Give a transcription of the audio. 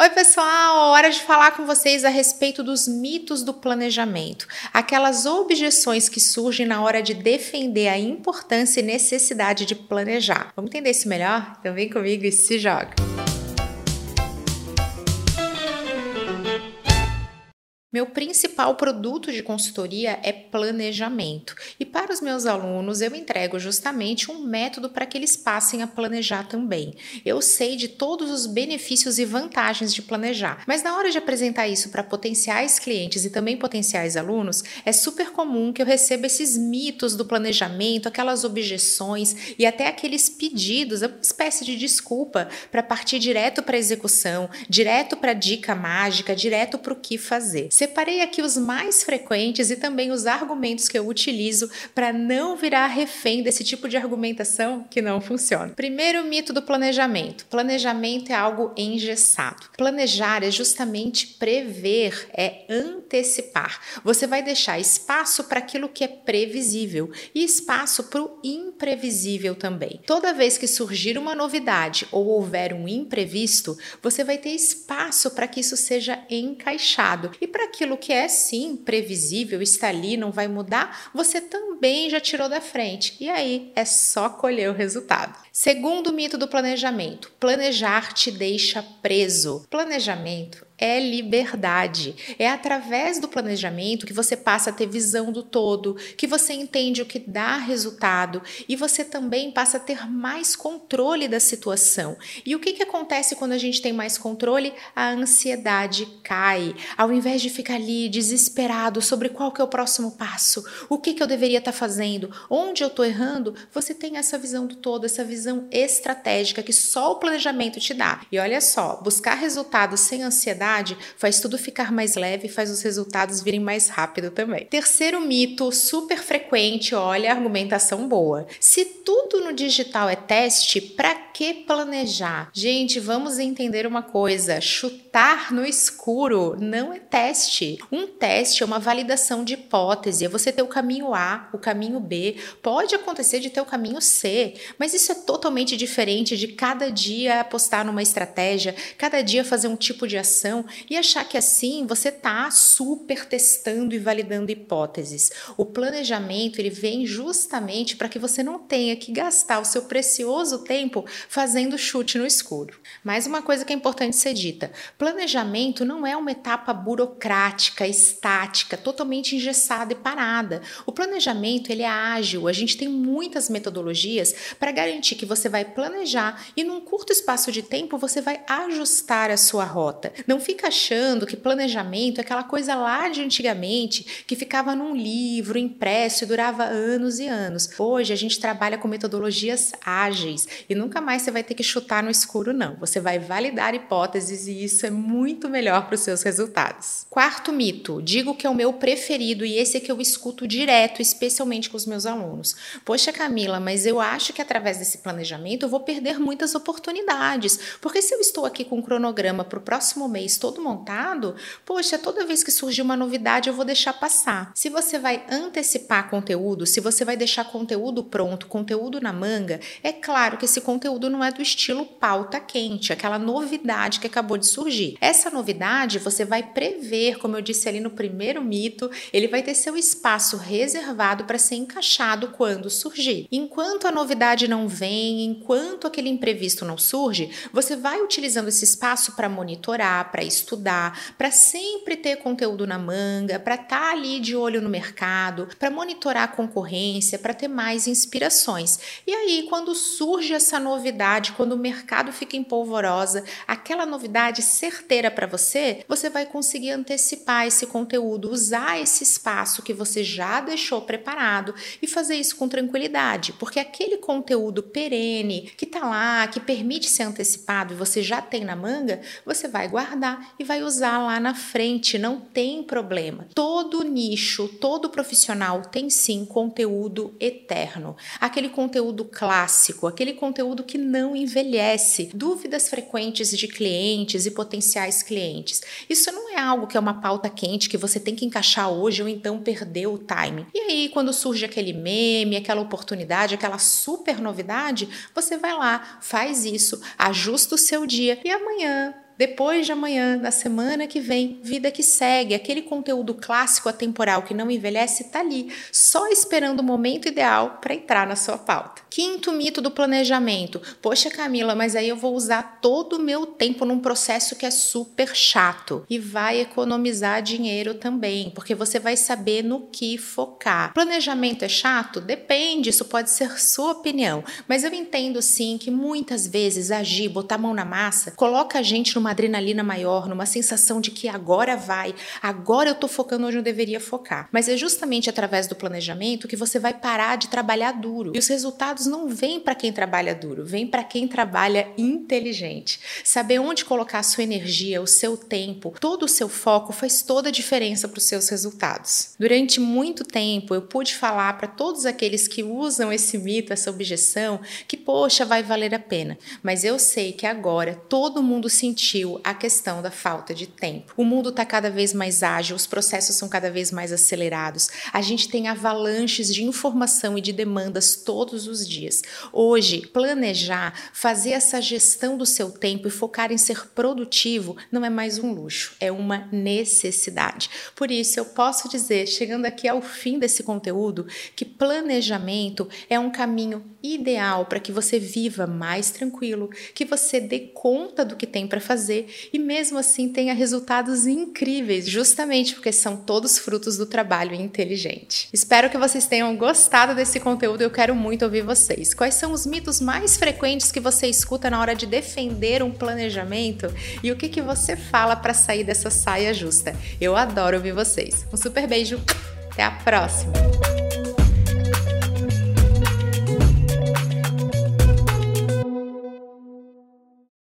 Oi, pessoal! Hora de falar com vocês a respeito dos mitos do planejamento, aquelas objeções que surgem na hora de defender a importância e necessidade de planejar. Vamos entender isso melhor? Então vem comigo e se joga! Meu principal produto de consultoria é planejamento. E para os meus alunos, eu entrego justamente um método para que eles passem a planejar também. Eu sei de todos os benefícios e vantagens de planejar, mas na hora de apresentar isso para potenciais clientes e também potenciais alunos, é super comum que eu receba esses mitos do planejamento, aquelas objeções e até aqueles pedidos, uma espécie de desculpa para partir direto para a execução, direto para a dica mágica, direto para o que fazer. Separei aqui os mais frequentes e também os argumentos que eu utilizo para não virar refém desse tipo de argumentação que não funciona. Primeiro mito do planejamento. Planejamento é algo engessado. Planejar é justamente prever, é antecipar. Você vai deixar espaço para aquilo que é previsível e espaço para o imprevisível também. Toda vez que surgir uma novidade ou houver um imprevisto, você vai ter espaço para que isso seja encaixado e para aquilo que é sim previsível, está ali, não vai mudar, você também já tirou da frente. E aí é só colher o resultado. Segundo mito do planejamento: planejar te deixa preso. Planejamento é liberdade. É através do planejamento que você passa a ter visão do todo, que você entende o que dá resultado e você também passa a ter mais controle da situação. E o que, que acontece quando a gente tem mais controle? A ansiedade cai. Ao invés de ficar ali desesperado sobre qual que é o próximo passo, o que, que eu deveria estar tá fazendo, onde eu estou errando, você tem essa visão do todo, essa visão estratégica que só o planejamento te dá. E olha só, buscar resultados sem ansiedade faz tudo ficar mais leve e faz os resultados virem mais rápido também. Terceiro mito, super frequente, olha, argumentação boa. Se tudo no digital é teste, para que planejar? Gente, vamos entender uma coisa: chutar no escuro não é teste. Um teste é uma validação de hipótese, é você ter o caminho A, o caminho B. Pode acontecer de ter o caminho C, mas isso é totalmente diferente de cada dia apostar numa estratégia, cada dia fazer um tipo de ação e achar que assim você está super testando e validando hipóteses. O planejamento ele vem justamente para que você não tenha que gastar o seu precioso tempo fazendo chute no escuro. Mais uma coisa que é importante ser dita: planejamento não é uma etapa burocrática, estática, totalmente engessada e parada. O planejamento ele é ágil. A gente tem muitas metodologias para garantir que você vai planejar e num curto espaço de tempo você vai ajustar a sua rota. Não fica achando que planejamento é aquela coisa lá de antigamente que ficava num livro impresso e durava anos e anos. Hoje a gente trabalha com metodologias ágeis e nunca mais você vai ter que chutar no escuro, não. Você vai validar hipóteses e isso é muito melhor para os seus resultados. Quarto mito: digo que é o meu preferido e esse é que eu escuto direto, especialmente com os meus alunos. Poxa, Camila, mas eu acho que através desse planejamento eu vou perder muitas oportunidades, porque se eu estou aqui com um cronograma para o próximo mês todo montado, poxa, toda vez que surgir uma novidade eu vou deixar passar. Se você vai antecipar conteúdo, se você vai deixar conteúdo pronto, conteúdo na manga, é claro que esse conteúdo não é do estilo pauta quente, aquela novidade que acabou de surgir. Essa novidade você vai prever, como eu disse ali no primeiro mito, ele vai ter seu espaço reservado para ser encaixado quando surgir. Enquanto a novidade não vem, enquanto aquele imprevisto não surge, você vai utilizando esse espaço para monitorar, para estudar, para sempre ter conteúdo na manga, para estar tá ali de olho no mercado, para monitorar a concorrência, para ter mais inspirações. E aí, quando surge essa novidade, quando o mercado fica em polvorosa, aquela novidade certeira para você, você vai conseguir antecipar esse conteúdo, usar esse espaço que você já deixou preparado e fazer isso com tranquilidade, porque aquele conteúdo perene que está lá, que permite ser antecipado e você já tem na manga, você vai guardar e vai usar lá na frente, não tem problema. Todo nicho, todo profissional tem sim conteúdo eterno, aquele conteúdo clássico, aquele conteúdo que não envelhece, dúvidas frequentes de clientes e potenciais clientes. Isso não é algo que é uma pauta quente que você tem que encaixar hoje ou então perder o time. E aí, quando surge aquele meme, aquela oportunidade, aquela super novidade, você vai lá, faz isso, ajusta o seu dia e amanhã depois de amanhã, na semana que vem, vida que segue. Aquele conteúdo clássico atemporal que não envelhece está ali, só esperando o momento ideal para entrar na sua pauta. Quinto mito do planejamento. Poxa, Camila, mas aí eu vou usar todo o meu tempo num processo que é super chato e vai economizar dinheiro também, porque você vai saber no que focar. Planejamento é chato? Depende, isso pode ser sua opinião, mas eu entendo sim que muitas vezes agir, botar a mão na massa, coloca a gente numa adrenalina maior, numa sensação de que agora vai, agora eu tô focando onde eu deveria focar. Mas é justamente através do planejamento que você vai parar de trabalhar duro. E os resultados não vêm para quem trabalha duro, vêm para quem trabalha inteligente. Saber onde colocar a sua energia, o seu tempo, todo o seu foco faz toda a diferença para os seus resultados. Durante muito tempo eu pude falar para todos aqueles que usam esse mito, essa objeção, que poxa, vai valer a pena. Mas eu sei que agora todo mundo sentiu a questão da falta de tempo. O mundo está cada vez mais ágil, os processos são cada vez mais acelerados. A gente tem avalanches de informação e de demandas todos os dias. Hoje, planejar, fazer essa gestão do seu tempo e focar em ser produtivo não é mais um luxo, é uma necessidade. Por isso, eu posso dizer, chegando aqui ao fim desse conteúdo, que planejamento é um caminho ideal para que você viva mais tranquilo, que você dê conta do que tem para fazer e mesmo assim tenha resultados incríveis, justamente porque são todos frutos do trabalho inteligente. Espero que vocês tenham gostado desse conteúdo, eu quero muito ouvir vocês. Quais são os mitos mais frequentes que você escuta na hora de defender um planejamento e o que que você fala para sair dessa saia justa? Eu adoro ouvir vocês. Um super beijo. Até a próxima.